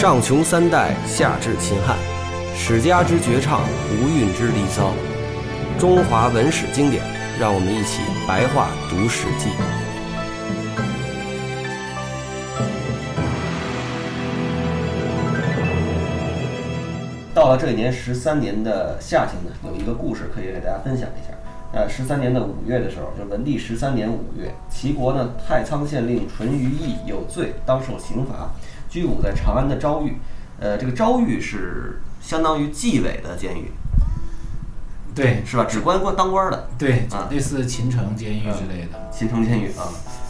上穷三代，下至秦汉，史家之绝唱，无韵之离骚，中华文史经典，让我们一起白话读《史记》。到了这一年十三年的夏天呢，有一个故事可以给大家分享一下。呃，十三年的五月的时候，就文帝十三年五月，齐国呢太仓县令淳于意有罪，当受刑罚，拘捕在长安的昭狱。呃，这个昭狱是相当于纪委的监狱，对，是吧？只关官当官的，对啊，类似秦城监狱之类的。秦城监狱啊。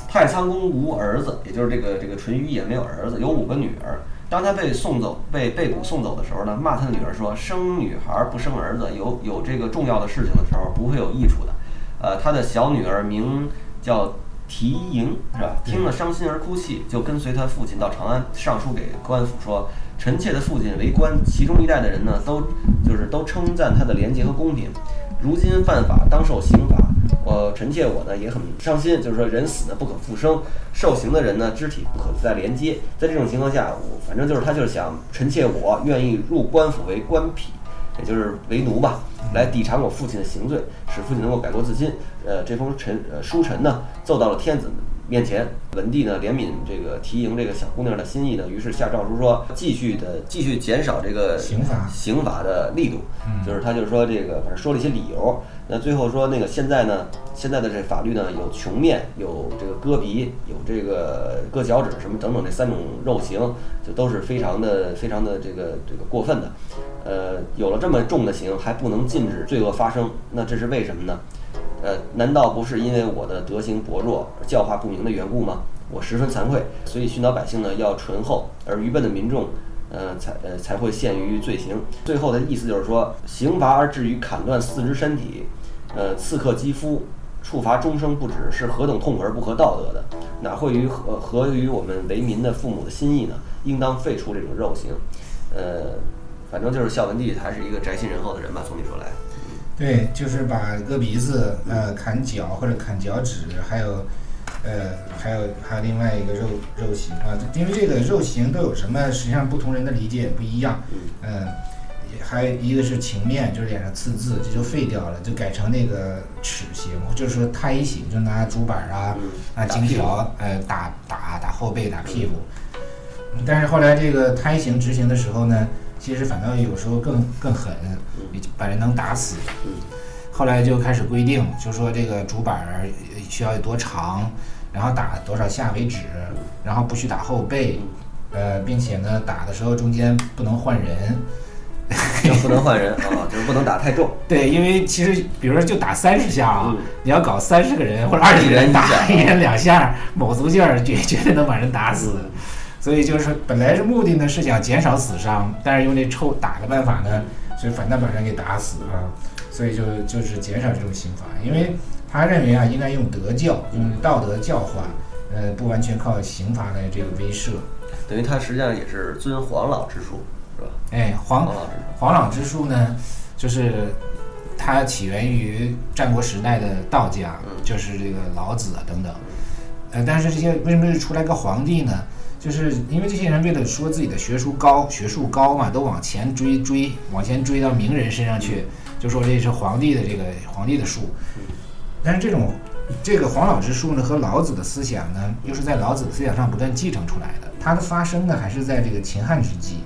太仓公无儿子，也就是这个这个淳于意也没有儿子，有五个女儿。当他被送走、被被捕送走的时候呢，骂他的女儿说：“生女孩不生儿子，有有这个重要的事情的时候不会有益处的。”呃，他的小女儿名叫缇萦，是吧？听了伤心而哭泣，就跟随他父亲到长安，上书给官府说：“臣妾的父亲为官，其中一代的人呢，都就是都称赞他的廉洁和公平。如今犯法，当受刑罚。我臣妾我呢也很伤心，就是说人死呢不可复生，受刑的人呢肢体不可再连接。在这种情况下，我反正就是他就是想臣妾我愿意入官府为官痞，也就是为奴吧，来抵偿我父亲的刑罪，使父亲能够改过自新。呃，这封陈呃书臣呢奏到了天子面前，文帝呢怜悯这个缇萦这个小姑娘的心意呢，于是下诏书说继续的继续减少这个刑罚刑罚的力度，就是他就是说这个反正说了一些理由。那最后说那个现在呢，现在的这法律呢有穷面，有这个割鼻，有这个割脚趾什么等等这三种肉刑，就都是非常的非常的这个这个过分的。呃，有了这么重的刑，还不能禁止罪恶发生，那这是为什么呢？呃，难道不是因为我的德行薄弱、教化不明的缘故吗？我十分惭愧，所以训导百姓呢要醇厚，而愚笨的民众，呃，才呃才会陷于罪行。最后的意思就是说，刑罚而至于砍断四肢身体，呃，刺客肌肤，处罚终生不止，是何等痛苦而不合道德的？哪会于合合于我们为民的父母的心意呢？应当废除这种肉刑。呃，反正就是孝文帝他是一个宅心仁厚的人吧，从你说来。对，就是把割鼻子、呃砍脚或者砍脚趾，还有，呃还有还有另外一个肉肉刑啊，因为这个肉刑都有什么，实际上不同人的理解也不一样。嗯，也还有一个是情面，就是脸上刺字，这就废掉了，就改成那个齿刑，就是说胎刑，就拿竹板啊、拿金条，呃打打打后背、打屁股。但是后来这个胎刑执行的时候呢，其实反倒有时候更更狠，把人能打死。后来就开始规定，就说这个竹板儿需要有多长，然后打多少下为止，然后不许打后背，呃，并且呢，打的时候中间不能换人。就不能换人啊，就是不能打太重。对，因为其实比如说就打三十下啊，嗯你要搞三十个人或者二十个人打一人两下，卯足劲儿绝绝对能把人打死。所以就是，本来是目的呢是想减少死伤，但是用这臭打的办法呢，所以反倒把人给打死啊。所以就就是减少这种刑罚，因为他认为啊，应该用德教，用道德教化，呃，不完全靠刑罚来这个威慑。等于他实际上也是遵黄老之术，是吧？哎，黄黄老之术。黄老之术呢，就是它起源于战国时代的道家，就是这个老子啊等等。呃，但是这些为什么是出来个皇帝呢？就是因为这些人为了说自己的学术高，学术高嘛，都往前追追，往前追到名人身上去，就说这是皇帝的这个皇帝的术。但是这种这个黄老之术呢，和老子的思想呢，又是在老子的思想上不断继承出来的。它的发生呢，还是在这个秦汉之际。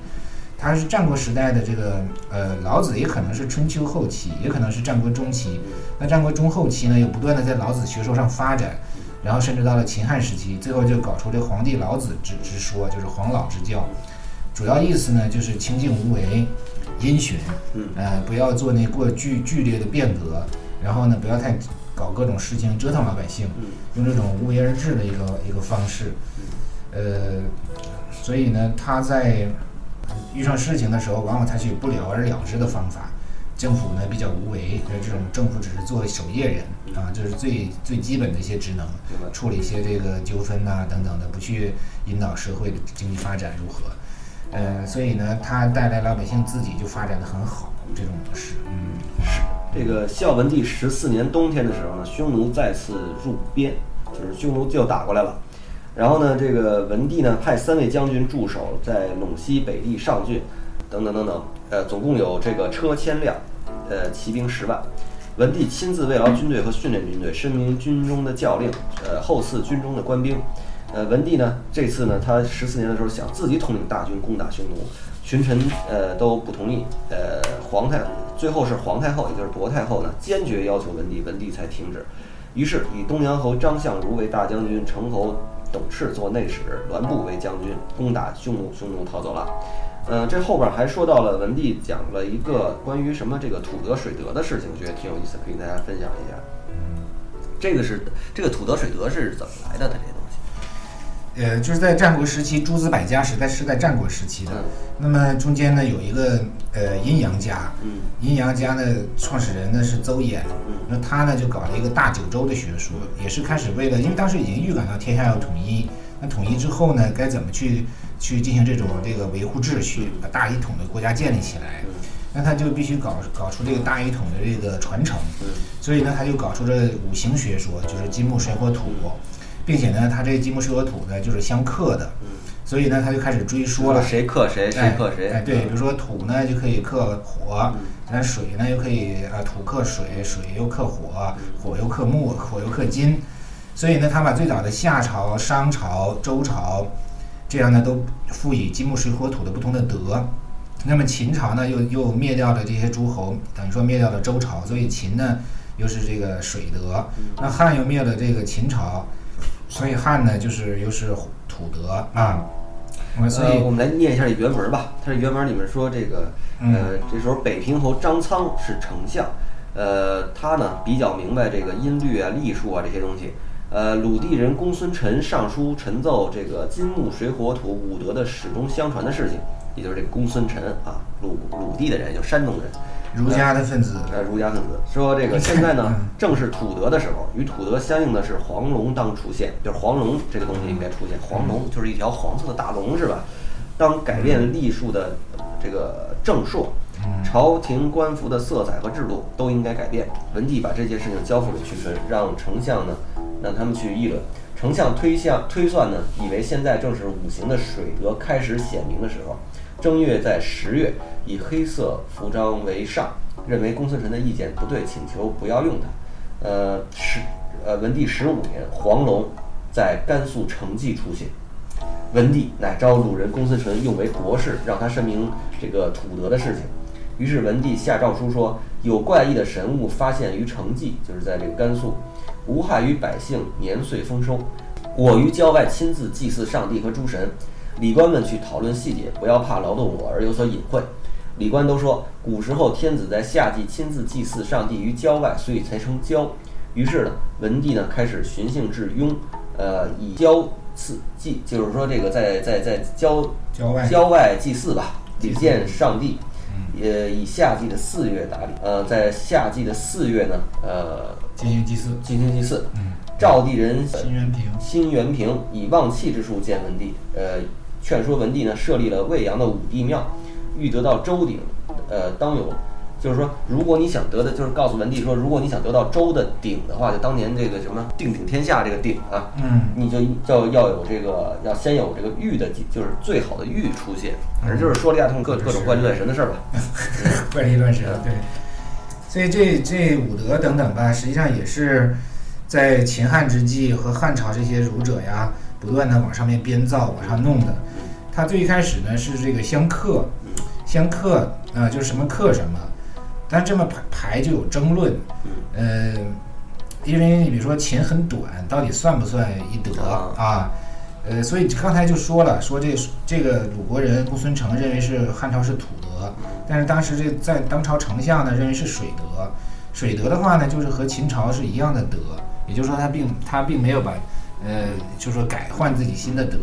它是战国时代的这个呃，老子也可能是春秋后期，也可能是战国中期。那战国中后期呢，又不断的在老子学说上发展，然后甚至到了秦汉时期，最后就搞出这皇帝老子之之说，就是黄老之教。主要意思呢，就是清静无为，因循，嗯呃，不要做那过剧剧烈的变革，然后呢，不要太搞各种事情折腾老百姓，嗯用这种无为而治的一个一个方式，呃，所以呢，他在遇上事情的时候，往往采取不了而了之的方法。政府呢比较无为，呃这种政府只是做守夜人啊，这是最最基本的一些职能处理一些这个纠纷呐、等等的，不去引导社会的经济发展如何。呃，所以呢，它带来老百姓自己就发展的很好，这种模式，嗯，是这个孝文帝十四年冬天的时候呢，匈奴再次入边，就是匈奴就打过来了。然后呢，这个文帝呢派三位将军驻守在陇西北地上郡，等等等等，呃，总共有这个车千辆，呃，骑兵十万。文帝亲自慰劳军队和训练军队，深明军中的教令，呃，后赐军中的官兵。呃，文帝呢，这次呢，他十四年的时候想自己统领大军攻打匈奴，群臣呃都不同意。呃，皇太最后是皇太后，也就是亳太后呢，坚决要求文帝，文帝才停止。于是以东阳侯张相如为大将军，城侯董赤做内史，栾布为将军，攻打匈奴，匈奴逃走了。嗯，这后边还说到了文帝讲了一个关于什么这个土德水德的事情，我觉得挺有意思，可以跟大家分享一下。这个是这个土德水德是怎么来的？它这些东西，呃，就是在战国时期，诸子百家时代是在战国时期的。那么中间呢有一个呃阴阳家，嗯阴阳家的创始人呢是邹衍，嗯那他呢就搞了一个大九州的学说，也是开始为了，因为当时已经预感到天下要统一，那统一之后呢，该怎么去去进行这种这个维护秩序，把大一统的国家建立起来，那他就必须搞搞出这个大一统的这个传承，嗯所以呢，他就搞出这五行学说，就是金木水火土，并且呢，他这金木水火土呢就是相克的，所以呢，他就开始追说了。谁克谁，谁克谁？哎，对，比如说土呢就可以克火，那水呢又可以啊土克水，水又克火，火又克木，火又克金，所以呢，他把最早的夏朝、商朝、周朝这样呢都赋予金木水火土的不同的德。那么秦朝呢又又灭掉了这些诸侯，等于说灭掉了周朝，所以秦呢又是这个水德。那汉又灭了这个秦朝，所以汉呢就是又是土德啊。那所以呃，我们来念一下原文吧。它这原文里面说，这个嗯呃，这时候北平侯张苍是丞相，呃，他呢比较明白这个音律啊、隶数啊这些东西。呃，鲁地人公孙臣上书陈奏这个金木水火土五德的始终相传的事情，也就是这个公孙臣啊，鲁鲁地的人，就山东人。儒家的分子，呃，儒家分子说这个现在呢，正是土德的时候，与土德相应的是黄龙当出现，就是黄龙这个东西应该出现。黄龙就是一条黄色的大龙，是吧？当改变历数的这个正朔，朝廷官服的色彩和制度都应该改变。文帝把这件事情交付给屈纯，让丞相呢，让他们去议论。丞相推向推算呢，以为现在正是五行的水德开始显明的时候。正月在十月，以黑色服装为上，认为公孙辰的意见不对，请求不要用他。呃，十呃文帝十五年，黄龙在甘肃成纪出现，文帝乃召鲁人公孙辰用为国士，让他申明这个土德的事情。于是文帝下诏书说，有怪异的神物发现于成纪，就是在这个甘肃，无害于百姓，年岁丰收。我于郊外亲自祭祀上帝和诸神，礼官们去讨论细节，不要怕劳动我而有所隐晦。礼官都说，古时候天子在夏季亲自祭祀上帝于郊外，所以才称郊。于是呢，文帝呢开始循性致雍，呃，以郊祀祭，就是说这个在在在郊郊外郊外祭祀吧，礼见上帝。呃，以夏季的四月打理，呃，在夏季的四月呢，呃，进行祭祀。进行祭祀。嗯，赵地人辛元平，辛元平以望气之术见文帝，呃，劝说文帝呢设立了魏阳的武帝庙，欲得到周鼎，呃，当有，就是说，如果你想得的，就是告诉文帝说，如果你想得到周的鼎的话，就当年这个什么定鼎天下这个鼎啊，嗯，你就就要有这个，要先有这个玉的，就是最好的玉出现，反正就是说了一大通各各种怪力乱神的事儿吧。怪力乱神，对。所以这这五德等等吧，实际上也是在秦汉之际和汉朝这些儒者呀，不断的往上面编造、往上弄的。他最一开始呢是这个相克，相克啊、就是什么克什么，但这么排排就有争论，呃，因为你比如说秦很短，到底算不算一德啊？呃，所以刚才就说了，说这这个鲁国人公孙成认为是汉朝是土德，但是当时这在当朝丞相呢认为是水德，水德的话呢就是和秦朝是一样的德，也就是说他并他并没有把呃就是说改换自己新的德，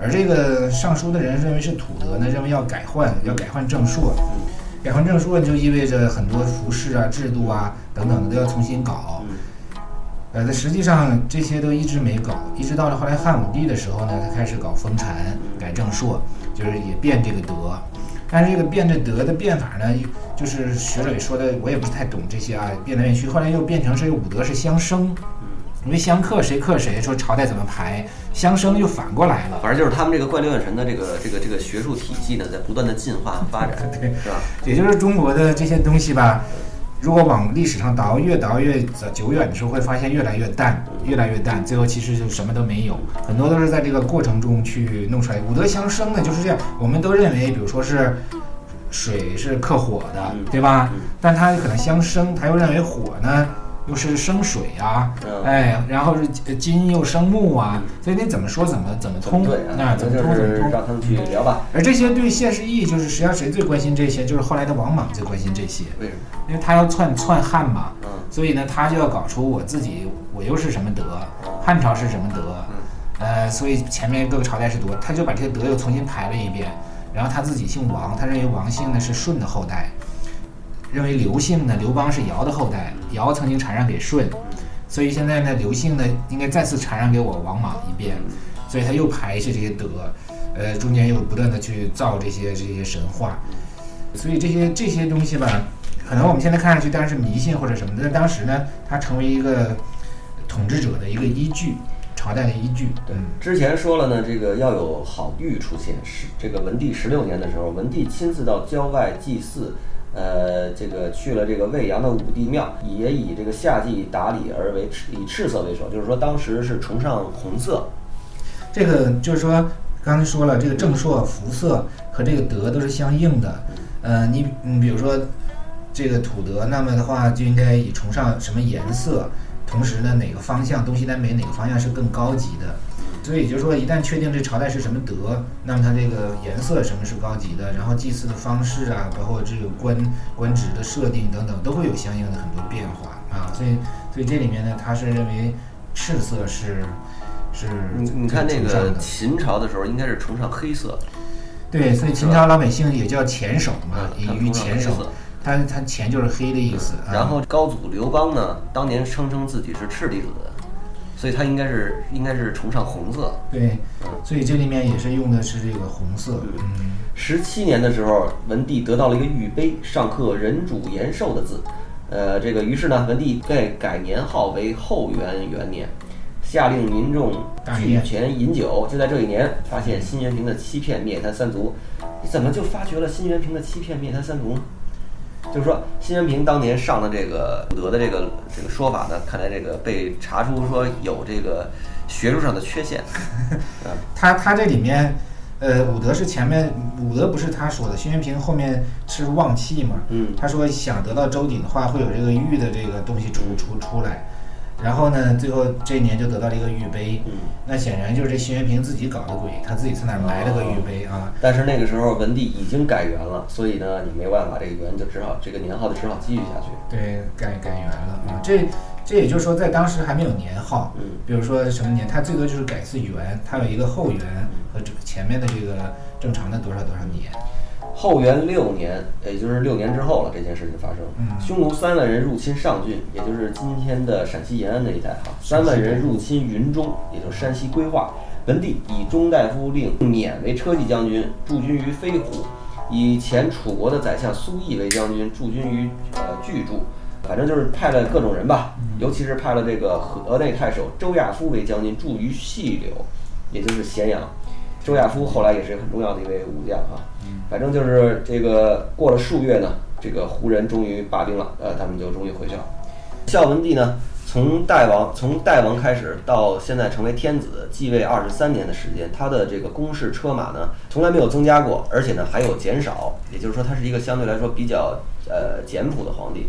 而这个尚书的人认为是土德呢，认为要改换要改换正朔，改换正朔就意味着很多服饰啊制度啊等等的都要重新搞。呃，那实际上这些都一直没搞，一直到了后来汉武帝的时候呢，他开始搞封禅、改正朔，就是也变这个德。但是这个变这德的变法呢，就是学者也说的，我也不是太懂这些啊，变来变去，后来又变成这个五德是相生，因为相克谁克谁，说朝代怎么排，相生又反过来了。反正就是他们这个怪力乱神的这个这个这个学术体系呢，在不断的进化和发展，对，是吧？也就是中国的这些东西吧，如果往历史上倒，越倒越久远的时候，会发现越来越淡，越来越淡，最后其实就什么都没有，很多都是在这个过程中去弄出来。五德相生呢，就是这样，我们都认为，比如说是水是克火的，嗯对吧嗯？但它可能相生，他又认为火呢又是生水啊，嗯哎，然后是呃金又生木啊，所以你怎么说怎么怎么通对啊，怎么通怎么通。让他们去聊吧。而这些对现实意义，就是实际上谁最关心这些？就是后来的王莽最关心这些，为什么？因为他要篡篡汉嘛，嗯所以呢，他就要搞出我自己，我又是什么德，汉朝是什么德，呃，所以前面各个朝代是多，他就把这些德又重新排了一遍，然后他自己姓王，他认为王姓呢是舜的后代，认为刘姓呢，刘邦是尧的后代，尧曾经禅让给舜，所以现在呢，刘姓呢应该再次禅让给我王莽一遍，所以他又排一些这些德，呃，中间又不断的去造这些这些神话，所以这些这些东西吧，可能我们现在看上去当然是迷信或者什么的，但当时呢，它成为一个统治者的一个依据，朝代的依据。对，之前说了呢，这个要有好玉出现。是这个文帝十六年的时候，文帝亲自到郊外祭祀，呃，这个去了这个未阳的武帝庙，也以这个夏季打理而为赤以赤色为首，就是说当时是崇尚红色。这个就是说，刚才说了，这个正朔、服色和这个德都是相应的。呃，你你比如说这个土德，那么的话就应该以崇尚什么颜色，同时呢哪个方向东西南北哪个方向是更高级的。所以也就是说，一旦确定这朝代是什么德，那么它这个颜色什么是高级的，然后祭祀的方式啊，包括这个官官职的设定等等，都会有相应的很多变化啊。所以，所以这里面呢，他是认为赤色是是你你看那个秦朝的时候，应该是崇尚黑色，对，所以秦朝老百姓也叫黔首嘛，嗯他以于黔首他他黔就是黑的意思。啊然后高祖刘邦呢，当年声称自己是赤帝子，所以他应该是应该是崇尚红色。对，所以这里面也是用的是这个红色。嗯，十七年的时候，文帝得到了一个玉碑，上刻“人主延寿”的字。呃，这个于是呢，文帝改改年号为后元元年，下令民众举大宴前饮酒。就在这一年，发现辛元平的欺骗灭他三族。你怎么就发觉了辛元平的欺骗灭他三族呢？就是说，辛元平当年上的这个武德的这个这个说法呢，看来这个被查出说有这个学术上的缺陷。他他这里面，呃，武德是前面武德不是他说的，辛元平后面是旺气嘛，嗯。他说想得到周鼎的话，会有这个玉的这个东西出出出来，然后呢，最后这一年就得到了一个玉杯，嗯。那显然就是这辛元平自己搞的鬼，他自己在那儿埋了个玉杯啊。但是那个时候文帝已经改元了，所以呢，你没办法，这个元就只好这个年号就只好继续下去。对，改改元了啊。这这也就是说，在当时还没有年号，嗯比如说什么年，他最多就是改次元，他有一个后元和这前面的这个正常的多少多少年。后元六年，也就是六年之后了，这件事情发生。嗯匈奴三万人入侵上郡，也就是今天的陕西延安那一带哈。三万人入侵云中，也就是山西归化。文帝以中大夫令勉为车骑将军，驻军于飞虎；以前楚国的宰相苏毅为将军，驻军于呃巨筑。反正就是派了各种人吧，尤其是派了这个河内太守周亚夫为将军，驻于细柳，也就是咸阳。周亚夫后来也是很重要的一位武将啊。反正就是这个过了数月呢，这个胡人终于罢兵了，呃，他们就终于回去了。孝文帝呢，从代王从代王开始到现在成为天子，继位二十三年的时间，他的这个宫室车马呢从来没有增加过，而且呢还有减少，也就是说他是一个相对来说比较呃简朴的皇帝。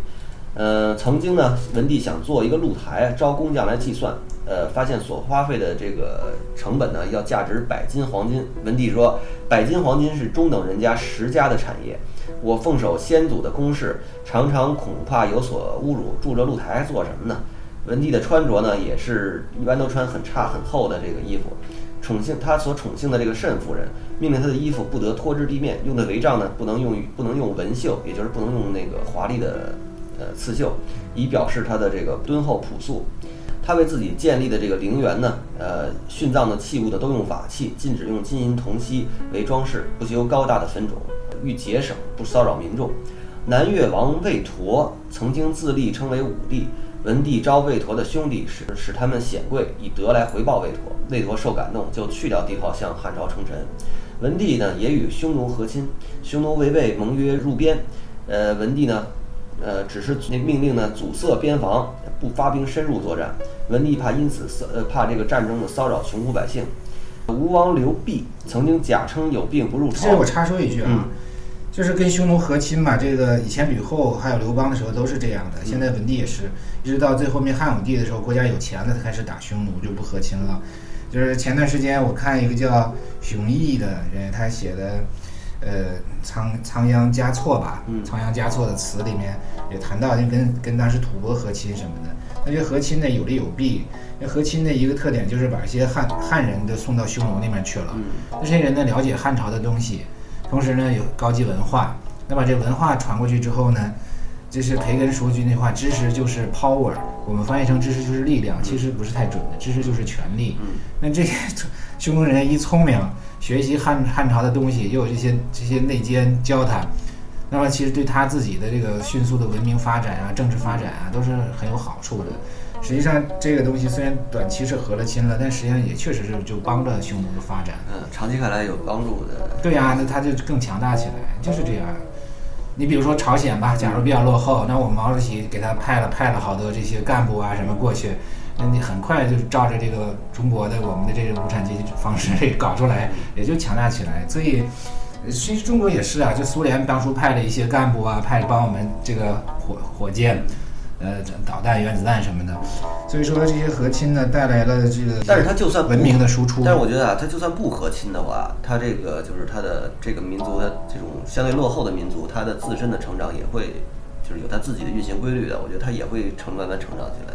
呃，曾经呢，文帝想做一个露台，招工匠来计算，呃，发现所花费的这个成本呢，要价值百斤黄金。文帝说，百斤黄金是中等人家十家的产业，我奉守先祖的公事，常常恐怕有所侮辱，住这露台做什么呢？文帝的穿着呢，也是一般都穿很差很厚的这个衣服。宠幸他所宠幸的这个慎夫人，命令他的衣服不得脱至地面，用的帷帐呢，不能用于不能用纹绣，也就是不能用那个华丽的呃刺绣，以表示他的这个敦厚朴素。他为自己建立的这个陵园呢，呃，殉葬的器物的都用瓦器，禁止用金银铜锡为装饰，不修高大的坟冢，欲节省，不骚扰民众。南越王魏佗曾经自立称为武帝，文帝招魏陀的兄弟，使使他们显贵，以德来回报魏陀。魏陀受感动，就去掉帝号，向汉朝称臣。文帝呢，也与匈奴和亲，匈奴违背盟约入边，呃，文帝呢，呃，只是那命令呢，阻塞边防，不发兵深入作战。文帝怕因此骚，呃，怕这个战争的骚扰穷苦百姓。吴王刘濞曾经假称有病不入朝。这我插说一句啊，就是跟匈奴和亲嘛，这个以前吕后还有刘邦的时候都是这样的，现在文帝也是，一直到最后面汉武帝的时候，国家有钱了才开始打匈奴，就不和亲了。就是前段时间我看一个叫熊毅的人，他写的，呃，仓仓央嘉措吧，仓央嘉措的词里面也谈到，就跟跟当时吐蕃和亲什么的。那这和亲呢有利有弊。那和亲的一个特点就是把一些汉汉人都送到匈奴那边去了。那这些人呢了解汉朝的东西，同时呢有高级文化。那把这文化传过去之后呢？就是培根说句那话，知识就是 power，我们翻译成知识就是力量，其实不是太准的，知识就是权力。那这些 匈奴人一聪明，学习汉汉朝的东西，又有这些这些内奸教他，那么其实对他自己的这个迅速的文明发展啊、政治发展啊，都是很有好处的。实际上这个东西虽然短期是和了亲了，但实际上也确实是就帮着匈奴的发展。嗯，长期看来有帮助的。对呀，那他就更强大起来，就是这样。你比如说朝鲜吧，假如比较落后，那我们毛主席给他派了派了好多这些干部啊什么过去，那你很快就照着这个中国的我们的这个无产阶级方式 搞出来，也就强大起来。所以，其实中国也是啊，就苏联当初派了一些干部啊，派帮我们这个火火箭。呃，导弹、原子弹什么的，所以说这些和亲呢，带来了这个，但是它就算文明的输出，但是我觉得啊，它就算不和亲的话，它这个就是它的这个民族的这种相对落后的民族，它的自身的成长也会，就是有它自己的运行规律的。我觉得它也会成慢慢成长起来。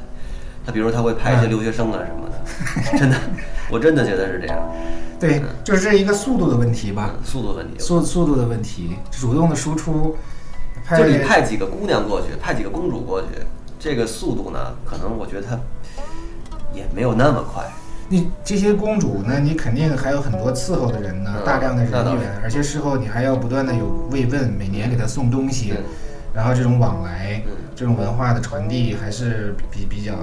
它比如说他会拍一些留学生啊什么的，真的，我真的觉得是这样。对，就是这一个速度的问题吧，速度问题，速速度的问题，主动的输出。就你派几个姑娘过去，派几个公主过去，这个速度呢，可能我觉得它也没有那么快。你这些公主呢，你肯定还有很多伺候的人呢，大量的人员，而且事后你还要不断的有慰问，每年给她送东西，然后这种往来，这种文化的传递还是比比较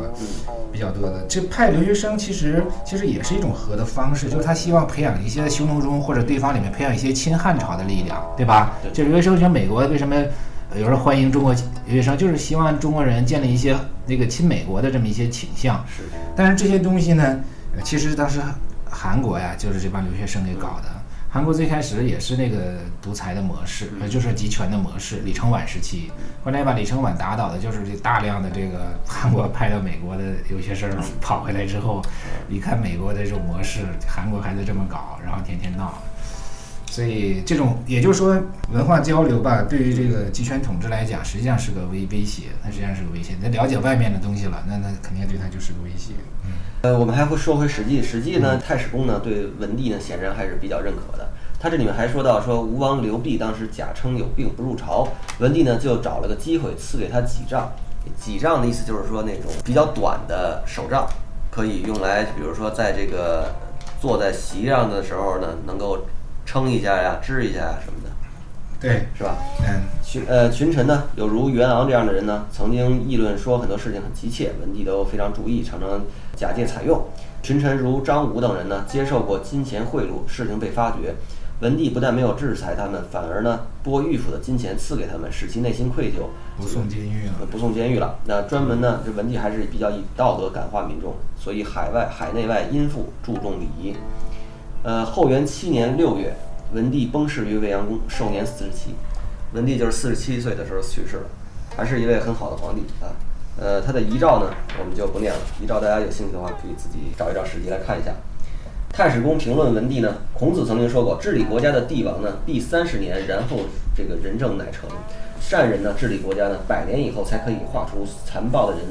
比较多的。这派留学生其实其实也是一种和的方式，就是他希望培养一些匈奴中或者对方里面培养一些亲汉朝的力量，对吧？就留学生，像美国为什么？有时候欢迎中国留学生，就是希望中国人建立一些那个亲美国的这么一些倾向。是。但是这些东西呢，其实当时韩国呀，就是这帮留学生给搞的。韩国最开始也是那个独裁的模式，呃就是集权的模式。李承晚时期，后来把李承晚打倒的，就是这大量的这个韩国派到美国的留学生跑回来之后，一看美国的这种模式，韩国还在这么搞，然后天天闹。所以这种，也就是说，文化交流吧，对于这个集权统治来讲，实际上是个威威胁。它实际上是个威胁。他了解外面的东西了，那那肯定对他就是个威胁。嗯，呃，我们还会说回《史记》，《史记》呢，太史公呢对文帝呢显然还是比较认可的。他这里面还说到，说吴王刘濞当时假称有病不入朝，文帝呢就找了个机会赐给他几杖。几杖的意思就是说那种比较短的手杖，可以用来，比如说在这个坐在席上的时候呢，能够。撑一下呀，支一下呀，什么的，对，是吧？嗯，群呃群臣呢，有如袁昂这样的人呢，曾经议论说很多事情很急切，文帝都非常注意，常常假借采用。群臣如张武等人呢，接受过金钱贿赂，事情被发觉，文帝不但没有制裁他们，反而呢拨御府的金钱赐给他们，使其内心愧疚，不送监狱了，不送监狱了。那专门呢，这文帝还是比较以道德感化民众，所以海外海内外殷富，注重礼仪。呃，后元七年六月，文帝崩逝于未央宫，寿年四十七。文帝就是四十七岁的时候去世了，还是一位很好的皇帝啊。呃，他的遗诏呢，我们就不念了。遗诏大家有兴趣的话，可以自己找一找史记来看一下。太史公评论文帝呢，孔子曾经说过，治理国家的帝王呢，必三十年，然后这个仁政乃成。善人呢，治理国家呢，百年以后才可以画出残暴的人，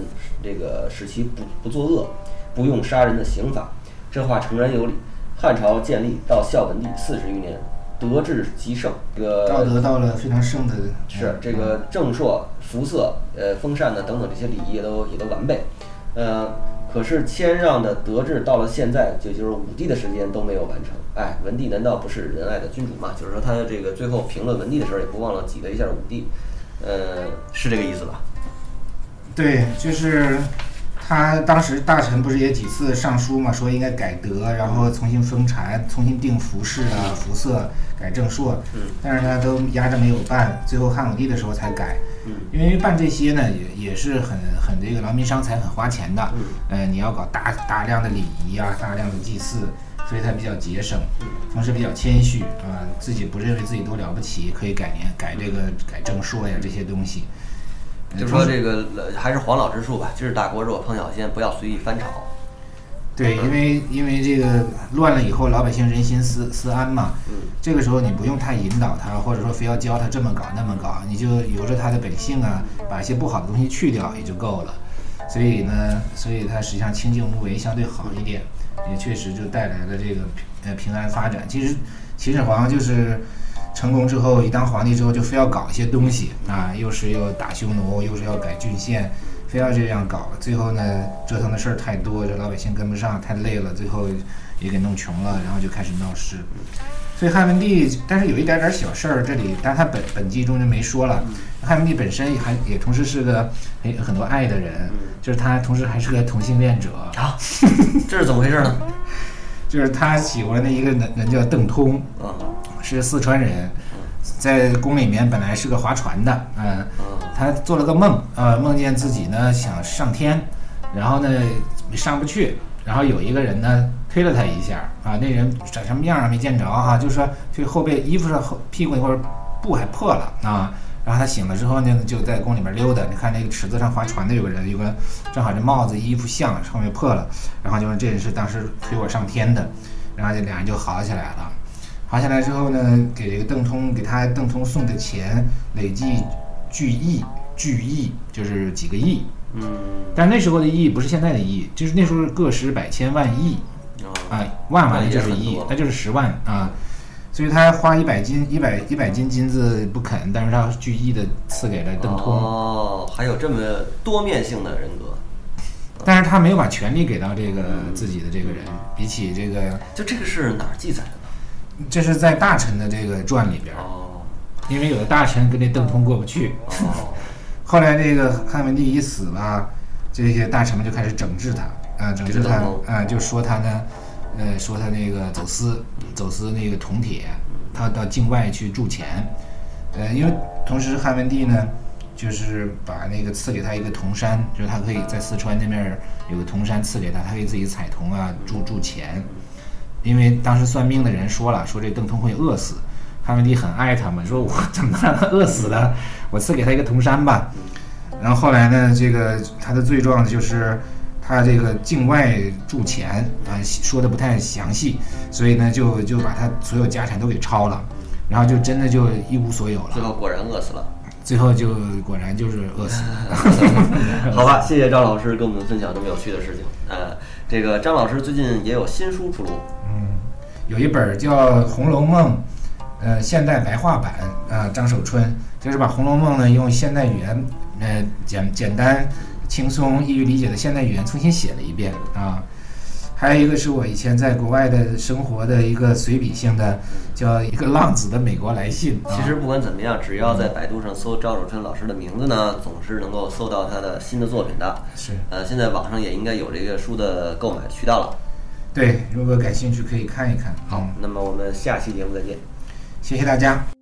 这个使其不不作恶，不用杀人的刑法。这话诚然有理。汉朝建立到孝文帝四十余年，德治极盛，这个道德到了非常盛的，是这个正朔、服色、呃封禅呢等等这些礼仪也都也都完备，呃，可是谦让的德治到了现在，就就是武帝的时间都没有完成。哎，文帝难道不是仁爱的君主吗？就是说他这个最后评论文帝的时候，也不忘了挤了一下武帝，呃，是这个意思吧？对，就是他当时大臣不是也几次上书嘛，说应该改德，然后重新封禅，重新定服饰啊、服色，改正朔。嗯但是呢，都压着没有办，最后汉武帝的时候才改。嗯因为办这些呢，也也是很很这个劳民伤财，很花钱的。嗯呃，你要搞大大量的礼仪啊，大量的祭祀，所以他比较节省，同时比较谦虚啊、自己不认为自己多了不起，可以改年改这个改正朔呀这些东西。呃就说这个呃还是黄老之术吧，就是大锅肉烹小鲜，不要随意翻炒。对，因为因为这个乱了以后，老百姓人心思思安嘛。嗯这个时候你不用太引导他，或者说非要教他这么搞那么搞，你就由着他的本性啊，把一些不好的东西去掉也就够了。所以呢，所以他实际上清静无为相对好一点，也确实就带来了这个平呃平安发展。其实秦始皇就是成功之后，一当皇帝之后就非要搞一些东西啊，又是要打匈奴，又是要改郡县，非要这样搞。最后呢，折腾的事儿太多，这老百姓跟不上，太累了，最后也给弄穷了，然后就开始闹事。所以汉文帝，但是有一点点小事儿，这里，但他本本纪中就没说了。汉文帝本身还也同时是个很很多爱的人，就是他同时还是个同性恋者，啊，这是怎么回事呢？就是他喜欢的一个人人叫邓通，啊是四川人，在宫里面本来是个划船的，嗯、啊他做了个梦，呃，梦见自己呢想上天，然后呢上不去，然后有一个人呢推了他一下，啊，那人长什么样啊没见着哈、就说这后背衣服上后屁股那块布还破了啊。然后他醒了之后呢，就在宫里面溜达。你看那个池子上划船的有个人，有个正好这帽子衣服像上面破了，然后就说这人是当时推我上天的，然后这俩人就好起来了。好下来之后呢，给这个邓通给他邓通送的钱累计巨亿，巨亿就是几个亿。嗯但那时候的亿不是现在的亿，就是那时候个十百千万亿啊啊，万万那也就是亿，那就是十万啊。所以他花一百斤一百一百斤金子不肯，但是他巨亿的赐给了邓通，哦，还有这么多面性的人格，但是他没有把权力给到这个自己的这个人。比起这个，就这个是哪儿记载的呢？这是在大臣的这个传里边因为有的大臣跟这邓通过不去，哦，后来这个汉文帝一死吧，这些大臣们就开始整治他，啊、整治他，啊、就说他呢，呃，说他那个走私，走私那个铜铁，他到境外去铸钱，呃，因为同时汉文帝呢，就是把那个赐给他一个铜山，就是他可以在四川那边儿有个铜山赐给他，他可以自己采铜啊，铸铸钱，因为当时算命的人说了，说这邓通会饿死。汉文帝很爱他嘛，说我怎么能让他饿死了？我赐给他一个铜山吧。然后后来呢，这个他的罪状就是他这个境外铸钱啊，说的不太详细，所以呢就就把他所有家产都给抄了，然后就真的就一无所有了。最后果然饿死了。最后就果然就是饿死了。好吧，谢谢张老师跟我们分享这么有趣的事情。呃，这个张老师最近也有新书出炉，嗯，有一本叫《红楼梦》，呃，现代白话版啊、张守春就是把《红楼梦》呢用现代语言，呃，简简单、轻松、易于理解的现代语言重新写了一遍啊。还有一个是我以前在国外的生活的一个随笔性的，叫一个浪子的美国来信。啊、其实不管怎么样，只要在百度上搜赵守春老师的名字呢，总是能够搜到他的新的作品的。是呃，现在网上也应该有这个书的购买渠道了。对，如果感兴趣可以看一看。好，那么我们下期节目再见。谢谢大家。